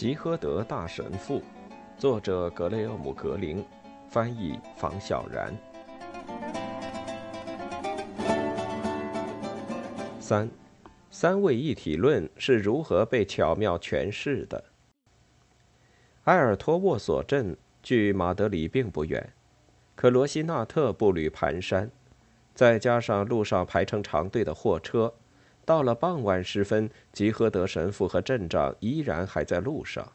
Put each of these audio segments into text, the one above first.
吉诃德大神父，作者格雷厄姆·格林，翻译房小然。三，三位一体论是如何被巧妙诠释的？埃尔托沃索镇距马德里并不远，可罗西纳特步履蹒跚，再加上路上排成长队的货车。到了傍晚时分，吉诃德神父和镇长依然还在路上。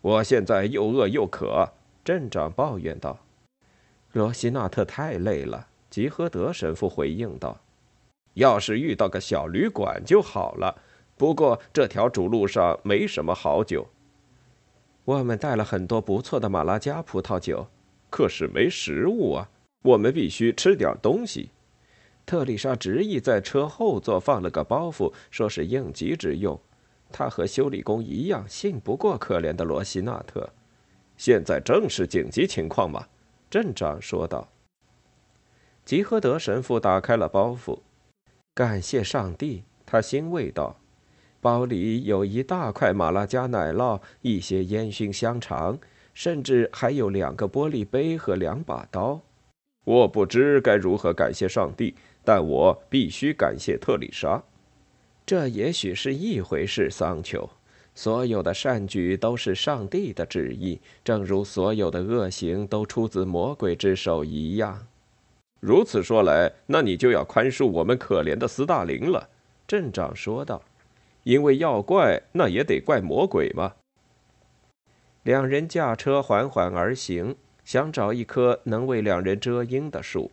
我现在又饿又渴，镇长抱怨道。罗西纳特太累了，吉诃德神父回应道：“要是遇到个小旅馆就好了。不过这条主路上没什么好酒。我们带了很多不错的马拉加葡萄酒，可是没食物啊。我们必须吃点东西。”特丽莎执意在车后座放了个包袱，说是应急之用。她和修理工一样，信不过可怜的罗西纳特。现在正是紧急情况嘛，镇长说道。吉诃德神父打开了包袱，感谢上帝，他欣慰道：“包里有一大块马拉加奶酪，一些烟熏香肠，甚至还有两个玻璃杯和两把刀。我不知该如何感谢上帝。”但我必须感谢特丽莎，这也许是一回事。桑丘，所有的善举都是上帝的旨意，正如所有的恶行都出自魔鬼之手一样。如此说来，那你就要宽恕我们可怜的斯大林了。”镇长说道，“因为要怪，那也得怪魔鬼嘛。”两人驾车缓缓而行，想找一棵能为两人遮阴的树。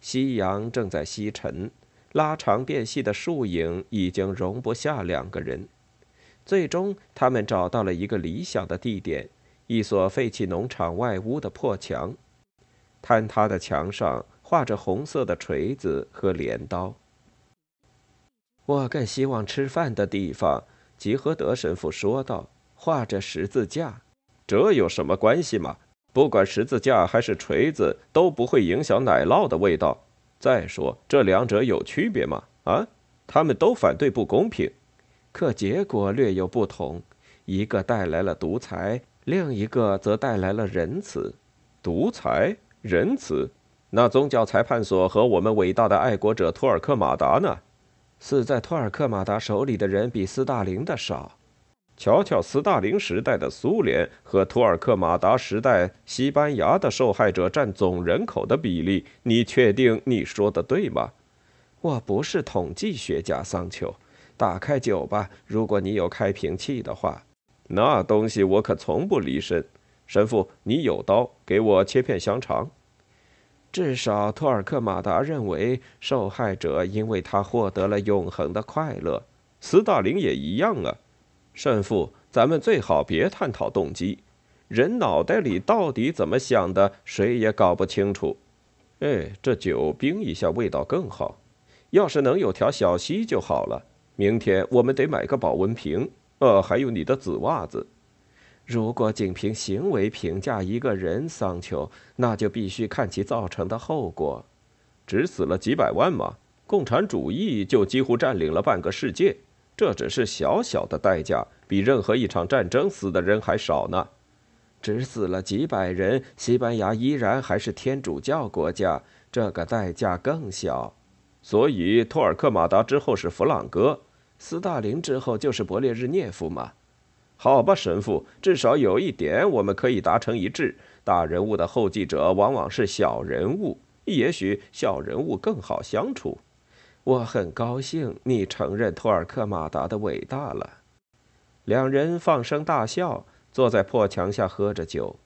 夕阳正在西沉，拉长变细的树影已经容不下两个人。最终，他们找到了一个理想的地点——一所废弃农场外屋的破墙。坍塌的墙上画着红色的锤子和镰刀。我更希望吃饭的地方，吉诃德神父说道：“画着十字架，这有什么关系吗？”不管十字架还是锤子，都不会影响奶酪的味道。再说，这两者有区别吗？啊，他们都反对不公平，可结果略有不同。一个带来了独裁，另一个则带来了仁慈。独裁、仁慈，那宗教裁判所和我们伟大的爱国者托尔克马达呢？死在托尔克马达手里的人比斯大林的少。瞧瞧斯大林时代的苏联和图尔克马达时代西班牙的受害者占总人口的比例，你确定你说的对吗？我不是统计学家，桑丘。打开酒吧，如果你有开瓶器的话。那东西我可从不离身。神父，你有刀，给我切片香肠。至少托尔克马达认为，受害者因为他获得了永恒的快乐。斯大林也一样啊。神父，咱们最好别探讨动机。人脑袋里到底怎么想的，谁也搞不清楚。哎，这酒冰一下，味道更好。要是能有条小溪就好了。明天我们得买个保温瓶。呃，还有你的紫袜子。如果仅凭行为评价一个人，桑丘，那就必须看其造成的后果。只死了几百万吗？共产主义就几乎占领了半个世界。这只是小小的代价，比任何一场战争死的人还少呢。只死了几百人，西班牙依然还是天主教国家，这个代价更小。所以，托尔克马达之后是弗朗哥，斯大林之后就是勃列日涅夫嘛。好吧，神父，至少有一点我们可以达成一致：大人物的后继者往往是小人物，也许小人物更好相处。我很高兴你承认托尔克马达的伟大了。两人放声大笑，坐在破墙下喝着酒。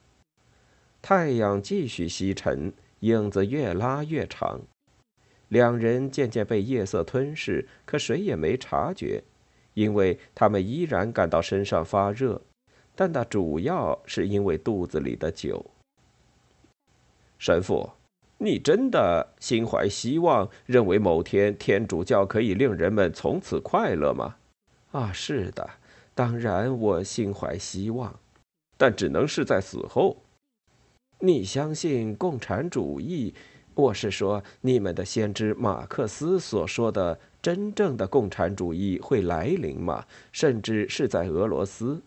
太阳继续西沉，影子越拉越长。两人渐渐被夜色吞噬，可谁也没察觉，因为他们依然感到身上发热，但那主要是因为肚子里的酒。神父。你真的心怀希望，认为某天天主教可以令人们从此快乐吗？啊，是的，当然我心怀希望，但只能是在死后。你相信共产主义？我是说，你们的先知马克思所说的真正的共产主义会来临吗？甚至是在俄罗斯？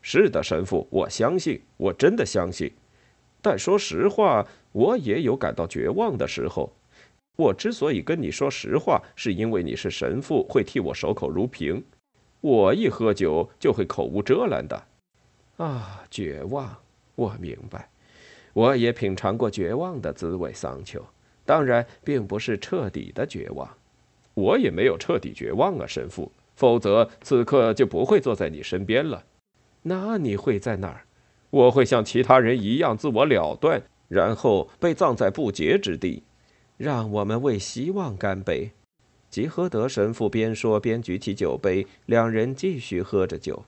是的，神父，我相信，我真的相信。但说实话，我也有感到绝望的时候。我之所以跟你说实话，是因为你是神父，会替我守口如瓶。我一喝酒就会口无遮拦的。啊，绝望，我明白。我也品尝过绝望的滋味，桑丘。当然，并不是彻底的绝望。我也没有彻底绝望啊，神父。否则，此刻就不会坐在你身边了。那你会在哪儿？我会像其他人一样自我了断，然后被葬在不洁之地。让我们为希望干杯！吉诃德神父边说边举起酒杯，两人继续喝着酒。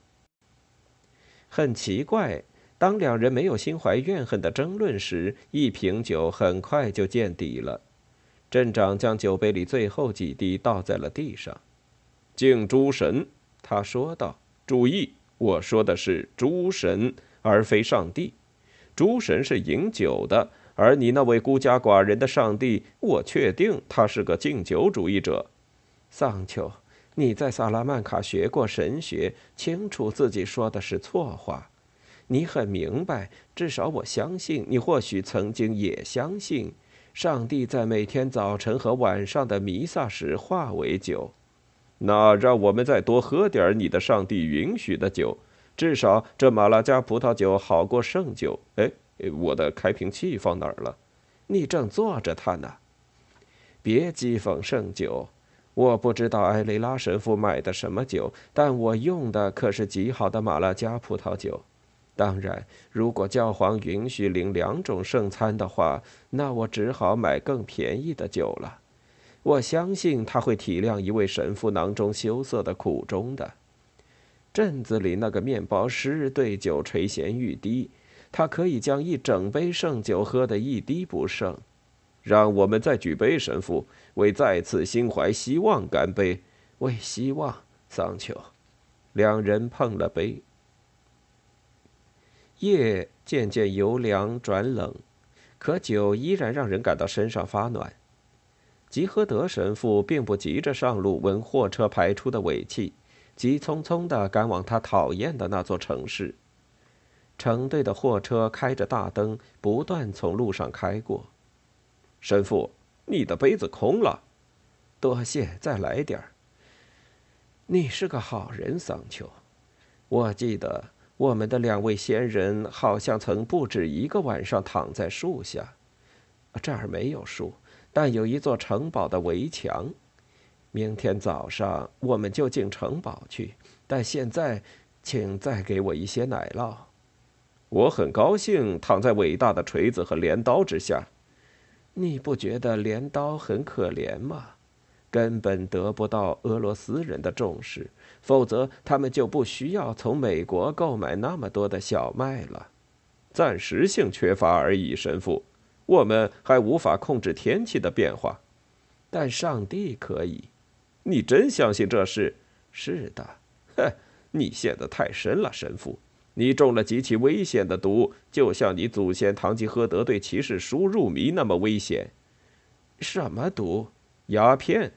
很奇怪。当两人没有心怀怨恨的争论时，一瓶酒很快就见底了。镇长将酒杯里最后几滴倒在了地上。敬诸神，他说道：“注意，我说的是诸神，而非上帝。诸神是饮酒的，而你那位孤家寡人的上帝，我确定他是个敬酒主义者。”桑丘，你在萨拉曼卡学过神学，清楚自己说的是错话。你很明白，至少我相信你或许曾经也相信，上帝在每天早晨和晚上的弥撒时化为酒。那让我们再多喝点你的上帝允许的酒，至少这马拉加葡萄酒好过圣酒。哎，我的开瓶器放哪儿了？你正坐着它呢。别讥讽圣酒，我不知道埃雷拉神父买的什么酒，但我用的可是极好的马拉加葡萄酒。当然，如果教皇允许领两种圣餐的话，那我只好买更便宜的酒了。我相信他会体谅一位神父囊中羞涩的苦衷的。镇子里那个面包师对酒垂涎欲滴，他可以将一整杯圣酒喝得一滴不剩。让我们再举杯，神父，为再次心怀希望干杯。为希望，桑丘。两人碰了杯。夜渐渐由凉转冷，可酒依然让人感到身上发暖。吉诃德神父并不急着上路闻货车排出的尾气，急匆匆地赶往他讨厌的那座城市。成队的货车开着大灯，不断从路上开过。神父，你的杯子空了。多谢，再来点儿。你是个好人，桑丘。我记得。我们的两位先人好像曾不止一个晚上躺在树下。这儿没有树，但有一座城堡的围墙。明天早上我们就进城堡去。但现在，请再给我一些奶酪。我很高兴躺在伟大的锤子和镰刀之下。你不觉得镰刀很可怜吗？根本得不到俄罗斯人的重视，否则他们就不需要从美国购买那么多的小麦了。暂时性缺乏而已，神父。我们还无法控制天气的变化，但上帝可以。你真相信这事？是的。哼，你陷得太深了，神父。你中了极其危险的毒，就像你祖先堂吉诃德对骑士书入迷那么危险。什么毒？鸦片。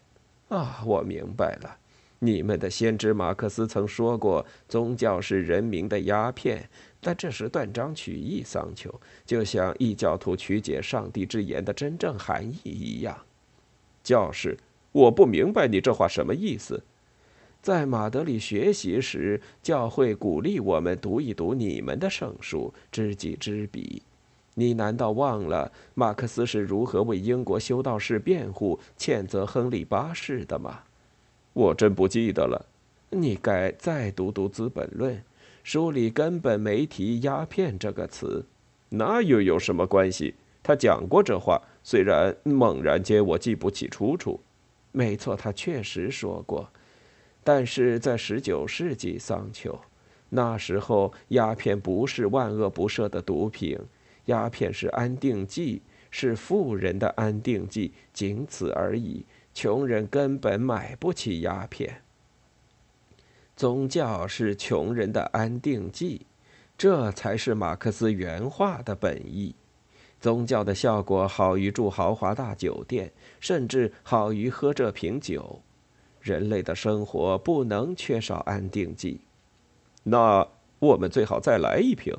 啊，我明白了。你们的先知马克思曾说过，宗教是人民的鸦片，但这是断章取义，桑丘，就像异教徒曲解上帝之言的真正含义一样。教士，我不明白你这话什么意思。在马德里学习时，教会鼓励我们读一读你们的圣书，知己知彼。你难道忘了马克思是如何为英国修道士辩护、谴责亨利八世的吗？我真不记得了。你该再读读《资本论》，书里根本没提“鸦片”这个词。那又有什么关系？他讲过这话，虽然猛然间我记不起出处。没错，他确实说过。但是在十九世纪桑丘，那时候鸦片不是万恶不赦的毒品。鸦片是安定剂，是富人的安定剂，仅此而已。穷人根本买不起鸦片。宗教是穷人的安定剂，这才是马克思原话的本意。宗教的效果好于住豪华大酒店，甚至好于喝这瓶酒。人类的生活不能缺少安定剂。那我们最好再来一瓶。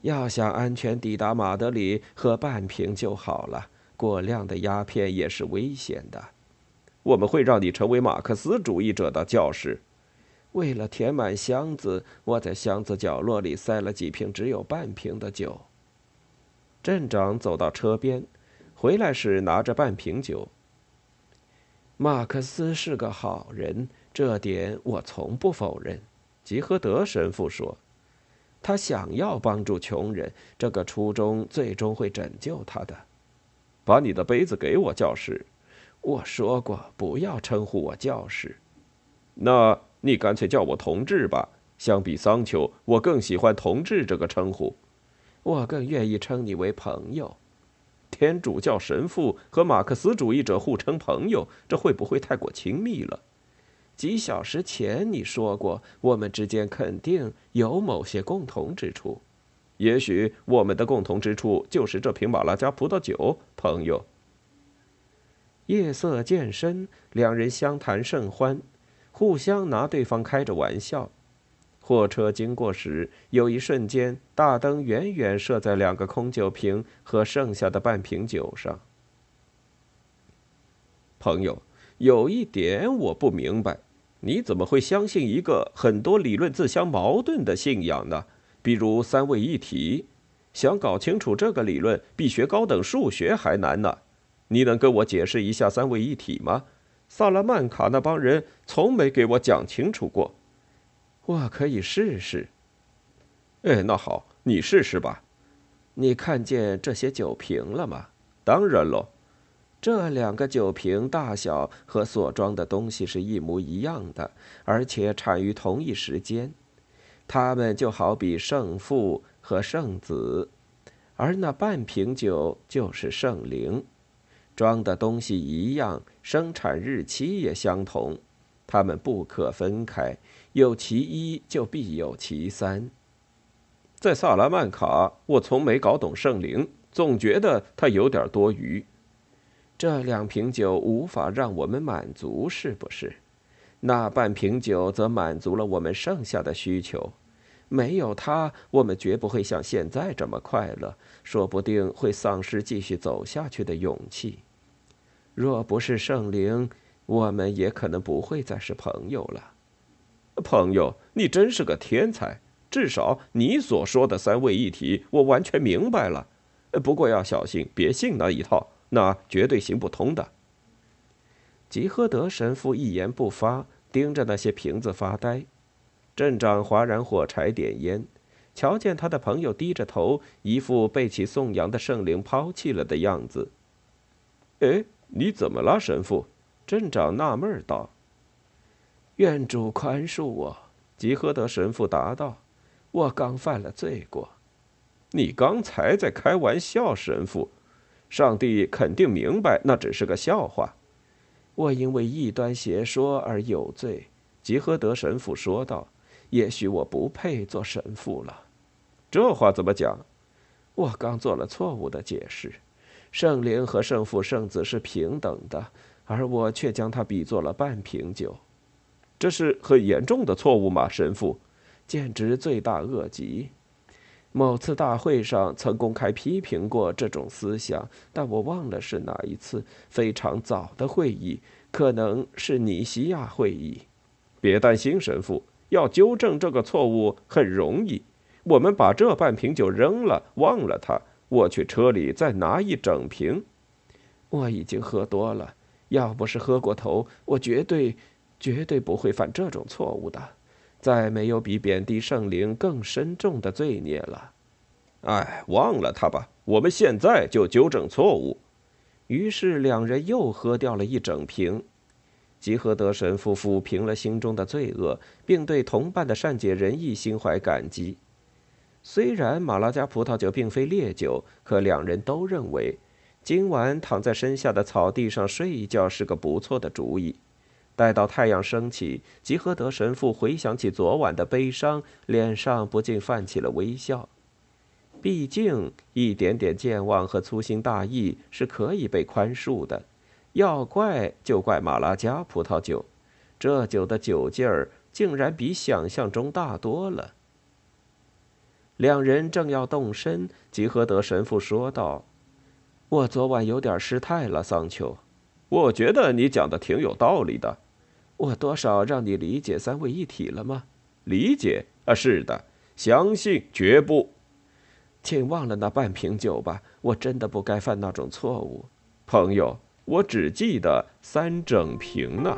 要想安全抵达马德里，喝半瓶就好了。过量的鸦片也是危险的。我们会让你成为马克思主义者的教师。为了填满箱子，我在箱子角落里塞了几瓶只有半瓶的酒。镇长走到车边，回来时拿着半瓶酒。马克思是个好人，这点我从不否认。吉诃德神父说：“他想要帮助穷人，这个初衷最终会拯救他的。”把你的杯子给我，教士。我说过不要称呼我教士。那你干脆叫我同志吧。相比桑丘，我更喜欢同志这个称呼。我更愿意称你为朋友。天主教神父和马克思主义者互称朋友，这会不会太过亲密了？几小时前你说过，我们之间肯定有某些共同之处。也许我们的共同之处就是这瓶马拉加葡萄酒，朋友。夜色渐深，两人相谈甚欢，互相拿对方开着玩笑。货车经过时，有一瞬间，大灯远远射在两个空酒瓶和剩下的半瓶酒上。朋友，有一点我不明白，你怎么会相信一个很多理论自相矛盾的信仰呢？比如三位一体，想搞清楚这个理论，比学高等数学还难呢。你能跟我解释一下三位一体吗？萨拉曼卡那帮人从没给我讲清楚过。我可以试试。哎，那好，你试试吧。你看见这些酒瓶了吗？当然喽。这两个酒瓶大小和所装的东西是一模一样的，而且产于同一时间。它们就好比圣父和圣子，而那半瓶酒就是圣灵。装的东西一样，生产日期也相同，它们不可分开。有其一，就必有其三。在萨拉曼卡，我从没搞懂圣灵，总觉得它有点多余。这两瓶酒无法让我们满足，是不是？那半瓶酒则满足了我们剩下的需求。没有它，我们绝不会像现在这么快乐，说不定会丧失继续走下去的勇气。若不是圣灵，我们也可能不会再是朋友了。朋友，你真是个天才！至少你所说的三位一体，我完全明白了。不过要小心，别信那一套，那绝对行不通的。吉诃德神父一言不发，盯着那些瓶子发呆。镇长划燃火柴点烟，瞧见他的朋友低着头，一副被其颂扬的圣灵抛弃了的样子。哎。你怎么了，神父？镇长纳闷道。“愿主宽恕我。”吉诃德神父答道，“我刚犯了罪过。”你刚才在开玩笑，神父。上帝肯定明白那只是个笑话。我因为异端邪说而有罪。”吉诃德神父说道，“也许我不配做神父了。”这话怎么讲？我刚做了错误的解释。圣灵和圣父、圣子是平等的，而我却将他比作了半瓶酒，这是很严重的错误吗，神父？简直罪大恶极。某次大会上曾公开批评过这种思想，但我忘了是哪一次，非常早的会议，可能是尼西亚会议。别担心，神父，要纠正这个错误很容易，我们把这半瓶酒扔了，忘了它。我去车里再拿一整瓶。我已经喝多了，要不是喝过头，我绝对、绝对不会犯这种错误的。再没有比贬低圣灵更深重的罪孽了。哎，忘了他吧。我们现在就纠正错误。于是两人又喝掉了一整瓶。吉和德神父抚平了心中的罪恶，并对同伴的善解人意心怀感激。虽然马拉加葡萄酒并非烈酒，可两人都认为，今晚躺在身下的草地上睡一觉是个不错的主意。待到太阳升起，吉诃德神父回想起昨晚的悲伤，脸上不禁泛起了微笑。毕竟一点点健忘和粗心大意是可以被宽恕的。要怪就怪马拉加葡萄酒，这酒的酒劲儿竟然比想象中大多了。两人正要动身，吉和德神父说道：“我昨晚有点失态了，桑丘。我觉得你讲的挺有道理的。我多少让你理解三位一体了吗？理解啊，是的，相信绝不。请忘了那半瓶酒吧，我真的不该犯那种错误，朋友。我只记得三整瓶呢。